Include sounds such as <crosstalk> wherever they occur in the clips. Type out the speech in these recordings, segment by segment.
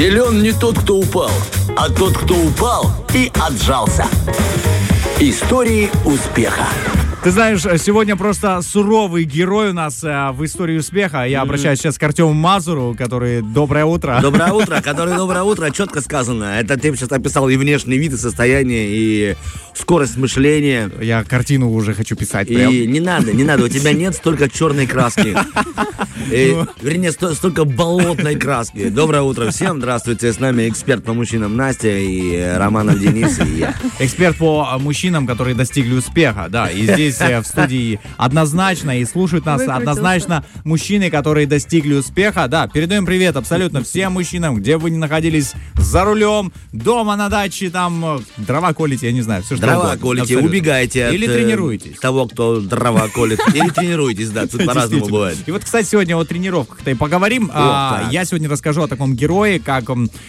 Силен не тот, кто упал, а тот, кто упал и отжался. Истории успеха. Ты знаешь, сегодня просто суровый герой у нас э, в истории успеха. Я обращаюсь сейчас к Артему Мазуру, который «Доброе утро». Доброе утро, <laughs> который доброе утро, четко сказано. Это ты сейчас описал и внешний вид, и состояние, и скорость мышления. Я картину уже хочу писать И прям. не надо, не надо, у тебя нет столько черной краски. И, <laughs> вернее, сто- столько болотной краски. Доброе утро всем, здравствуйте, с нами эксперт по мужчинам Настя и э, Романов Денис и я. Эксперт по э, мужчинам, которые достигли успеха, да. И здесь <laughs> э, в студии однозначно и слушают нас Выкрутился. однозначно мужчины, которые достигли успеха. Да, передаем привет абсолютно всем мужчинам, где бы вы ни находились, за рулем, дома на даче, там э, дрова колите, я не знаю, все что Дрова угодно. колите, Абсолютно. убегайте от Или э, тренируетесь. того, кто дрова колет. Или <laughs> тренируетесь, да, тут по-разному бывает. И вот, кстати, сегодня о тренировках-то и поговорим. А, я сегодня расскажу о таком герое, как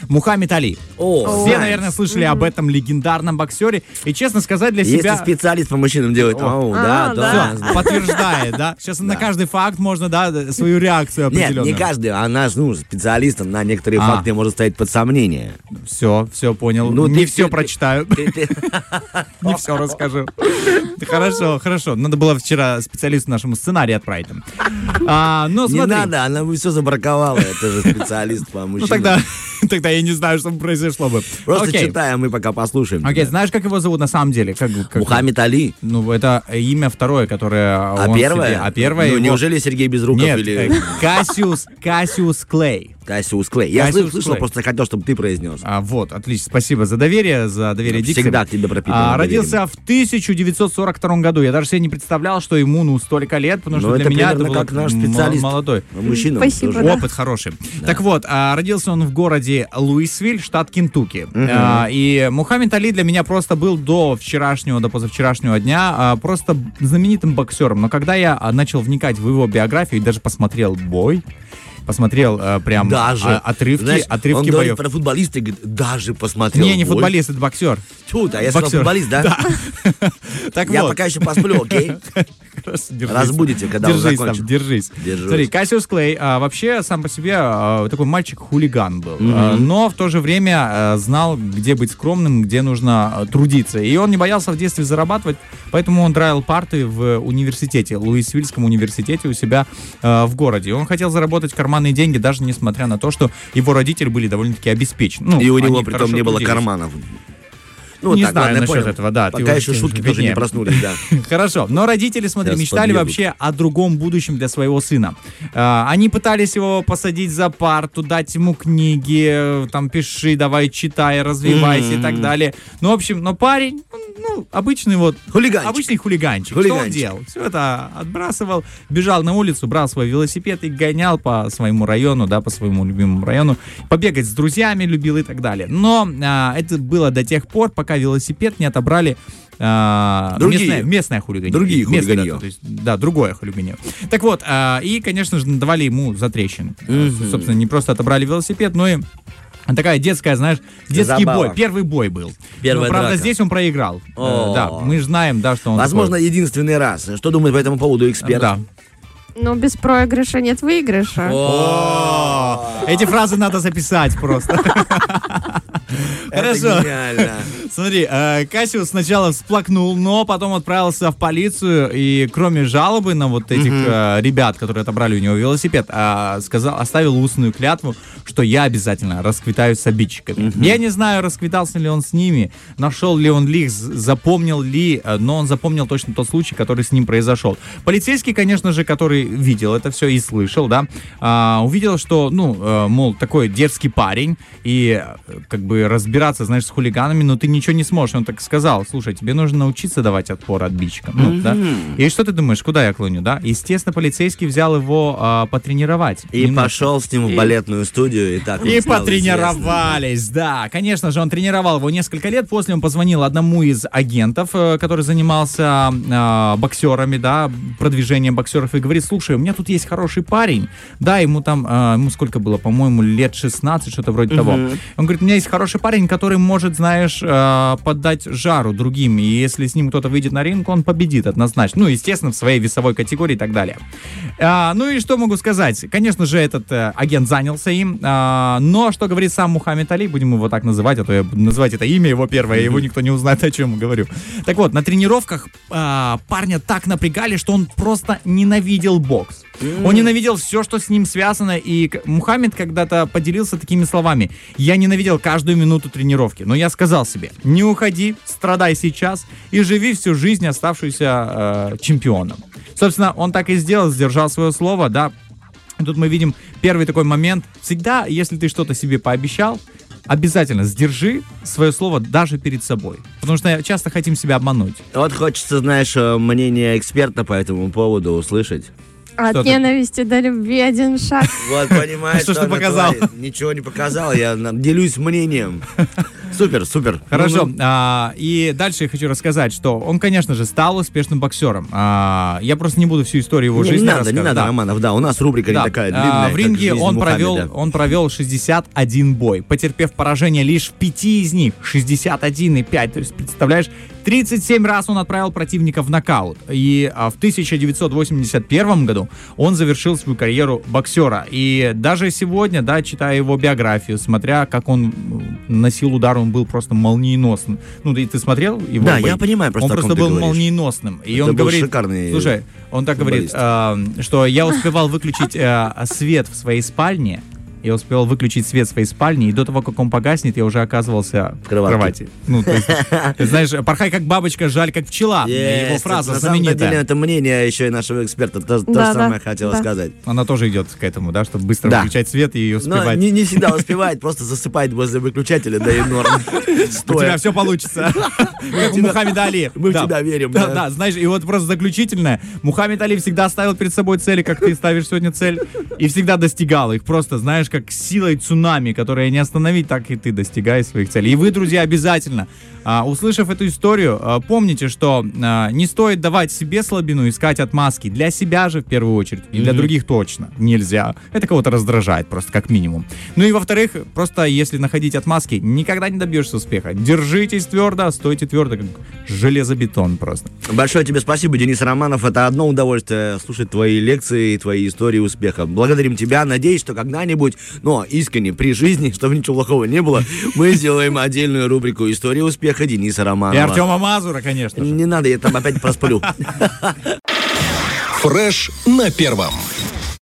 Мухаммед Али. О, Все, наверное, слышали об этом легендарном боксере. И, честно сказать, для Если себя... специалист по мужчинам делает, о, да, А, да. да. <laughs> Подтверждает, да? Сейчас на каждый факт можно, да, свою реакцию Нет, определенную. не каждый, она же, ну, специалистом на некоторые А. факты может ставить под сомнение. Все, все понял. Ну, не ты- все ты- прочитаю, <laughs> не все расскажу. Хорошо, хорошо. Надо было вчера специалисту нашему сценарий отправить. А, ну, Не надо, она бы все забраковала, это же специалист по мужчинам. Ну, тогда, <laughs> тогда я не знаю, что произошло бы. Просто Окей. читаем, мы пока послушаем. Окей, тебя. знаешь, как его зовут на самом деле? Как, как- Мухаммед Али. Ну, это имя второе, которое А первое? себе- А первое Ну, его- неужели Сергей Безруков Нет, или э, Кассиус, Кассиус Клей. Кассиус Клей? Я Кассиус слышал, Клей. просто хотел, чтобы ты произнес. А, вот, отлично. Спасибо за доверие, за доверие дикции. Всегда к тебе пропитано А. Родился в 1942 году. Я даже себе не представлял, что ему ну столько лет, потому Ну, что для меня это как наш специалист. молодой. По мужчинам Спасибо, тоже. да. Опыт хороший. Так вот, а, родился он в городе Луисвиль, штат Кентукки. А, И Мухаммед Али для меня просто был до вчерашнего, до позавчерашнего дня а, просто знаменитым боксером. Но когда я а, начал вникать в его биографию и даже посмотрел бой, посмотрел а, прям Даже. а, отрывки, Знаешь, отрывки он боев. про футболиста и говорит, даже посмотрел Не, не бой. футболист, это боксер. Тьфу, да, я сказал Боксер. футболист, да? <laughs> Так Я пока еще посплю, окей? <laughs> Держись. Разбудите, когда держись там, закончит. держись. Держусь. Смотри, Кассиус Клей а, вообще сам по себе а, такой мальчик-хулиган был, А, но в то же время а, знал, где быть скромным, где нужно а, трудиться. И он не боялся в детстве зарабатывать, поэтому он драил парты в университете, Луисвильском университете у себя а, в городе. Он хотел заработать карманные деньги, даже несмотря на то, что его родители были довольно-таки обеспечены. Ну, И у него притом хорошо не было карманов. Ну, Не так, знаю ладно, насчет этого, да, Пока еще шутки тоже виднее. не проснулись, да. <laughs> Хорошо, но родители, смотри, Сейчас мечтали подъедут. вообще о другом будущем для своего сына. А, они пытались его посадить за парту, дать ему книги, там, пиши, давай, читай, развивайся и так далее. Ну, в общем, но парень, ну, обычный вот... Хулиганчик. Обычный хулиганчик. Что он делал? Все это отбрасывал, бежал на улицу, брал свой велосипед и гонял по своему району, да, по своему любимому району. Побегать с друзьями любил и так далее. Но а, это было до тех пор, пока велосипед не отобрали а, Другие. местное, местное хулиганье. Другие Местное, хулиганье. да, то есть, да, другое хулиганье. Так вот, а, и, конечно же, давали ему затрещины. А, Собственно, не просто отобрали велосипед, но и Такая детская, знаешь, детский Забава. бой. Первый бой был. Первая Но, правда, драка. здесь он проиграл. Э, О. Да, мы же знаем, да, что он Возможно, такой- единственный раз. Что думает по этому поводу эксперт? Да. Но без проигрыша нет выигрыша. О, Эти фразы надо записать просто. <laughs> Хорошо. <laughs> Смотри, э, Кассиус сначала всплакнул, но потом отправился в полицию и кроме жалобы на вот этих э, ребят, которые отобрали у него велосипед, а, сказал, оставил устную клятву, что я обязательно расквитаюсь с обидчиками. Я не знаю, расквитался ли он с ними, нашел ли он ли их, з- запомнил ли, э, но он запомнил точно тот случай, который с ним произошел. Полицейский, конечно же, который видел это все и слышал, да, а, увидел, что, ну, мол, такой дерзкий парень, и как бы разбираться, знаешь, с хулиганами, но ты ничего не сможешь. Он так сказал, слушай, тебе нужно научиться давать отпор отбичкам. Ну, да? И что ты думаешь, куда я клоню, да? Естественно, полицейский взял его а, потренировать. И Немножко. пошел с ним в балетную студию, и так И потренировались, да. Конечно же, он тренировал его несколько лет. После он позвонил одному из агентов, э, который занимался э, боксерами, да, продвижением боксеров, и говорит, слушай, у меня тут есть хороший парень, да, ему там, э, ему сколько было, по-моему, лет 16, что-то вроде того. Он говорит, у меня есть хороший парень, который может, знаешь, э, поддать жару другим, и если с ним кто-то выйдет на ринг, он победит однозначно. Ну, естественно, в своей весовой категории и так далее. А, ну и что могу сказать? Конечно же, этот э, агент занялся им, а, но что говорит сам Мухаммед Али, будем его так называть, а то я буду называть это имя его первое, его никто не узнает, о чем говорю. Так вот, на тренировках а, парня так напрягали, что он просто ненавидел бокс. Он ненавидел все, что с ним связано, и Мухаммед когда-то поделился такими словами. Я ненавидел каждую минуту тренировки, но я сказал себе, не уходи, страдай сейчас и живи всю жизнь, оставшуюся э, чемпионом. Собственно, он так и сделал, сдержал свое слово, да. Тут мы видим первый такой момент. Всегда, если ты что-то себе пообещал, обязательно сдержи свое слово даже перед собой. Потому что часто хотим себя обмануть. Вот хочется, знаешь, э, мнение эксперта по этому поводу услышать. От Что ты? ненависти до любви один шаг. Вот, понимаешь, Что ты она показал? Ничего не показал, я делюсь мнением. <laughs> Супер, супер. Хорошо. Ну, а, и дальше я хочу рассказать, что он, конечно же, стал успешным боксером. А, я просто не буду всю историю его Не, жизни не надо, не надо, Да. Романов, да, у нас рубрика Да. не такая А, длинная. в ринге он провел, Мухаммеда. он провел 61 бой, потерпев поражение лишь в пяти из них. 61 и 5. То есть, представляешь, 37 раз он отправил противника в нокаут. И а, в 1981 году он завершил свою карьеру боксера. И даже сегодня, да, читая его биографию, смотря как он носил удар, он был просто молниеносным. Ну, ты, ты смотрел его Да, бои? я понимаю просто, Он просто был говоришь. молниеносным. И Это он был говорит, шикарный слушай, он так говорит, футболист. э, что я успевал выключить э, свет в своей спальне, я успевал выключить свет в своей спальне, и до того, как он погаснет, я уже оказывался в кроватке. кровати. Ну, то есть, <laughs> ты знаешь, порхай как бабочка, жаль как пчела. Его фраза на самом деле знаменитая. это мнение еще и нашего эксперта, то, то же Да, да, самое хотела да. сказать. Она тоже идет к этому, да, чтобы быстро Да. выключать свет и Но успевать. не, не всегда успевает, просто засыпает возле выключателя, да и норм. <laughs> У тебя все получится. <laughs> Как у Мухаммеда Али. мы в Да. тебя верим, Да, да. да, знаешь, и вот просто заключительное. Мухаммед Али всегда ставил перед собой цели, как ты ставишь сегодня цель, и всегда достигал их. Просто, знаешь, как силой цунами, которое не остановить, так и ты достигаешь своих целей. И вы, друзья, обязательно, а, услышав эту историю, а, помните, что а, не стоит давать себе слабину, искать отмазки. Для себя же, в первую очередь, и для других точно нельзя. Это кого-то раздражает просто, как минимум. Ну и во-вторых, просто если находить отмазки, никогда не добьешься успеха. Держитесь твердо, стойте твердо, как железобетон просто. Большое тебе спасибо, Денис Романов. Это одно удовольствие слушать твои лекции, твои истории успеха. Благодарим тебя. Надеюсь, что когда-нибудь, но искренне, при жизни, <laughs> чтобы ничего плохого не было, мы сделаем отдельную рубрику «История успеха» Дениса И Романова. Артема Мазура, конечно же. Не надо, я там опять просплю. <laughs> Фреш на первом.